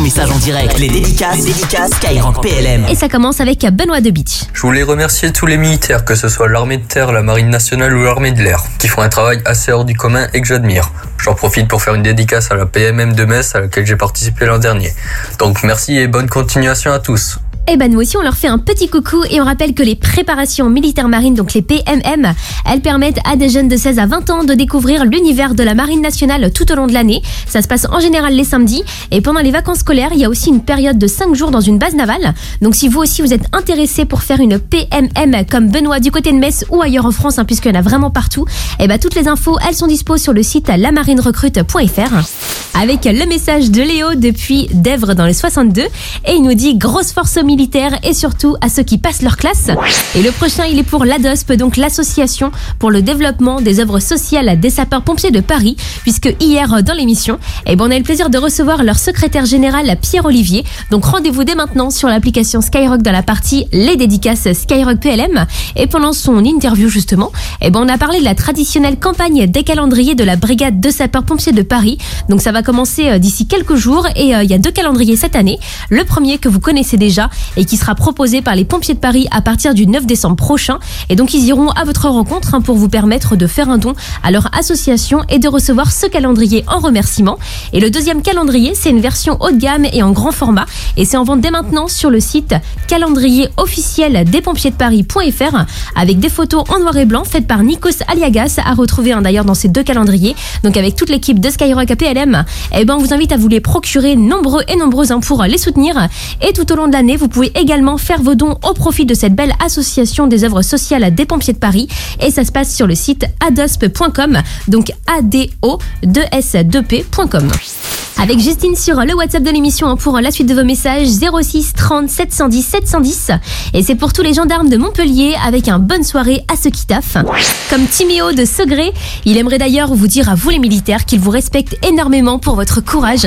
ton message en direct. Les dédicaces, les dédicaces Skyrock PLM. Et ça commence avec Benoît de Beach. Je voulais remercier tous les militaires, que ce soit l'armée de terre, la marine nationale ou l'armée de l'air, qui font un travail assez hors du commun et que j'admire. J'en profite pour faire une dédicace à la PMM de Metz à laquelle j'ai participé l'an dernier. Donc merci et bonne continuation à tous. Et ben nous aussi on leur fait un petit coucou et on rappelle que les préparations militaires marines, donc les PMM, elles permettent à des jeunes de 16 à 20 ans de découvrir l'univers de la marine nationale tout au long de l'année. Ça se passe en général les samedis et pendant les vacances scolaires, il y a aussi une période de 5 jours dans une base navale. Donc si vous aussi vous êtes intéressé pour faire une PMM comme Benoît du côté de Metz ou ailleurs en France, hein, puisqu'il y en a vraiment partout, et ben toutes les infos elles sont dispo sur le site lamarinerecrute.fr avec le message de Léo depuis Dèvres dans les 62 et il nous dit grosse force militaire et surtout à ceux qui passent leur classe. Et le prochain il est pour l'ADOSP, donc l'association pour le développement des œuvres sociales des sapeurs-pompiers de Paris, puisque hier dans l'émission, eh ben, on a eu le plaisir de recevoir leur secrétaire général Pierre Olivier. Donc rendez-vous dès maintenant sur l'application Skyrock dans la partie les dédicaces Skyrock PLM et pendant son interview justement, eh ben, on a parlé de la traditionnelle campagne des calendriers de la brigade de sapeurs-pompiers de Paris. Donc ça va commencer euh, d'ici quelques jours et euh, il y a deux calendriers cette année. Le premier que vous connaissez déjà et qui sera proposé par les pompiers de Paris à partir du 9 décembre prochain. Et donc ils iront à votre rencontre hein, pour vous permettre de faire un don à leur association et de recevoir ce calendrier en remerciement. Et le deuxième calendrier, c'est une version haut de gamme et en grand format et c'est en vente dès maintenant sur le site calendrier officiel des pompiers de Paris.fr avec des photos en noir et blanc faites par Nikos Aliagas à retrouver hein, d'ailleurs dans ces deux calendriers. Donc avec toute l'équipe de Skyrock APLM, eh ben on vous invite à vous les procurer nombreux et nombreuses hein, pour les soutenir. Et tout au long de l'année, vous pouvez également faire vos dons au profit de cette belle association des œuvres sociales des pompiers de Paris. Et ça se passe sur le site adosp.com, donc A-D-O-2-S-2-P.com. Avec Justine sur le WhatsApp de l'émission hein, pour la suite de vos messages 06 30 710 710. Et c'est pour tous les gendarmes de Montpellier avec un bonne soirée à ceux qui taffent. Comme Timéo de Segré, il aimerait d'ailleurs vous dire à vous les militaires qu'il vous respecte énormément pour votre courage.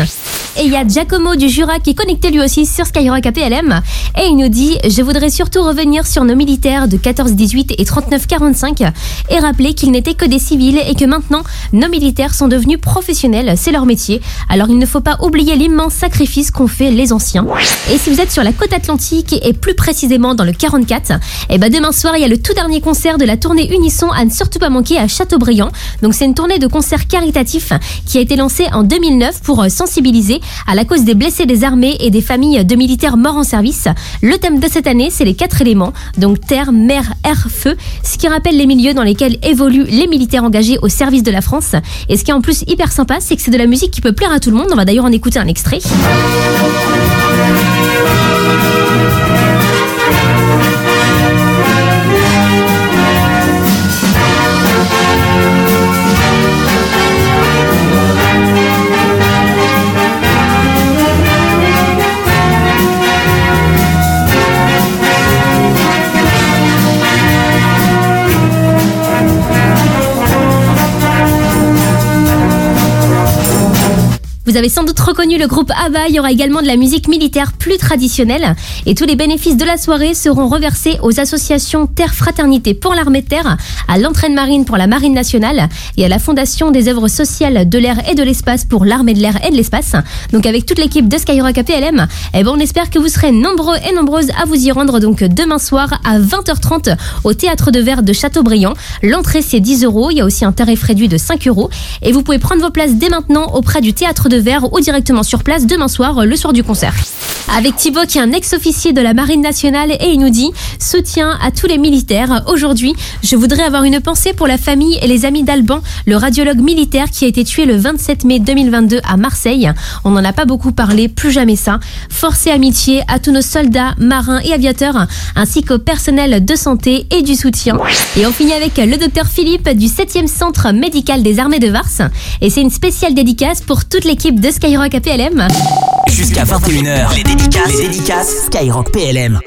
Et il y a Giacomo du Jura qui est connecté lui aussi sur Skyrock APLM. Et il nous dit Je voudrais surtout revenir sur nos militaires de 14-18 et 39-45 et rappeler qu'ils n'étaient que des civils et que maintenant nos militaires sont devenus professionnels. C'est leur métier. Alors il ne faut pas oublier l'immense sacrifice qu'ont fait les anciens. Et si vous êtes sur la côte atlantique et plus précisément dans le 44, et ben demain soir il y a le tout dernier concert de la tournée Unisson à ne surtout pas manquer à Châteaubriand. Donc c'est une tournée de concerts caritatifs qui a été lancée en 2009 pour sensibiliser à la cause des blessés des armées et des familles de militaires morts en service. Le thème de cette année, c'est les quatre éléments, donc terre, mer, air, feu, ce qui rappelle les milieux dans lesquels évoluent les militaires engagés au service de la France. Et ce qui est en plus hyper sympa, c'est que c'est de la musique qui peut plaire à tout le monde. On va d'ailleurs en écouter un extrait. Vous avez sans doute reconnu le groupe ABBA, il y aura également de la musique militaire plus traditionnelle. Et tous les bénéfices de la soirée seront reversés aux associations Terre Fraternité pour l'armée de terre, à l'entraîne marine pour la marine nationale et à la fondation des œuvres sociales de l'air et de l'espace pour l'armée de l'air et de l'espace. Donc avec toute l'équipe de Skyrock APLM, eh ben on espère que vous serez nombreux et nombreuses à vous y rendre. Donc demain soir à 20h30 au théâtre de verre de Châteaubriand. L'entrée c'est 10 euros, il y a aussi un tarif réduit de 5 euros. Et vous pouvez prendre vos places dès maintenant auprès du théâtre de verre ou directement sur place demain soir, le soir du concert. Avec Thibaut qui est un ex-officier de la Marine nationale et il nous dit soutien à tous les militaires. Aujourd'hui, je voudrais avoir une pensée pour la famille et les amis d'Alban, le radiologue militaire qui a été tué le 27 mai 2022 à Marseille. On n'en a pas beaucoup parlé, plus jamais ça. Force amitié à tous nos soldats, marins et aviateurs, ainsi qu'au personnel de santé et du soutien. Et on finit avec le docteur Philippe du 7e centre médical des armées de Vars. Et c'est une spéciale dédicace pour toute l'équipe de Skyrock APLM. Jusqu'à 21h, les dédicaces, les dédicaces Skyrock PLM.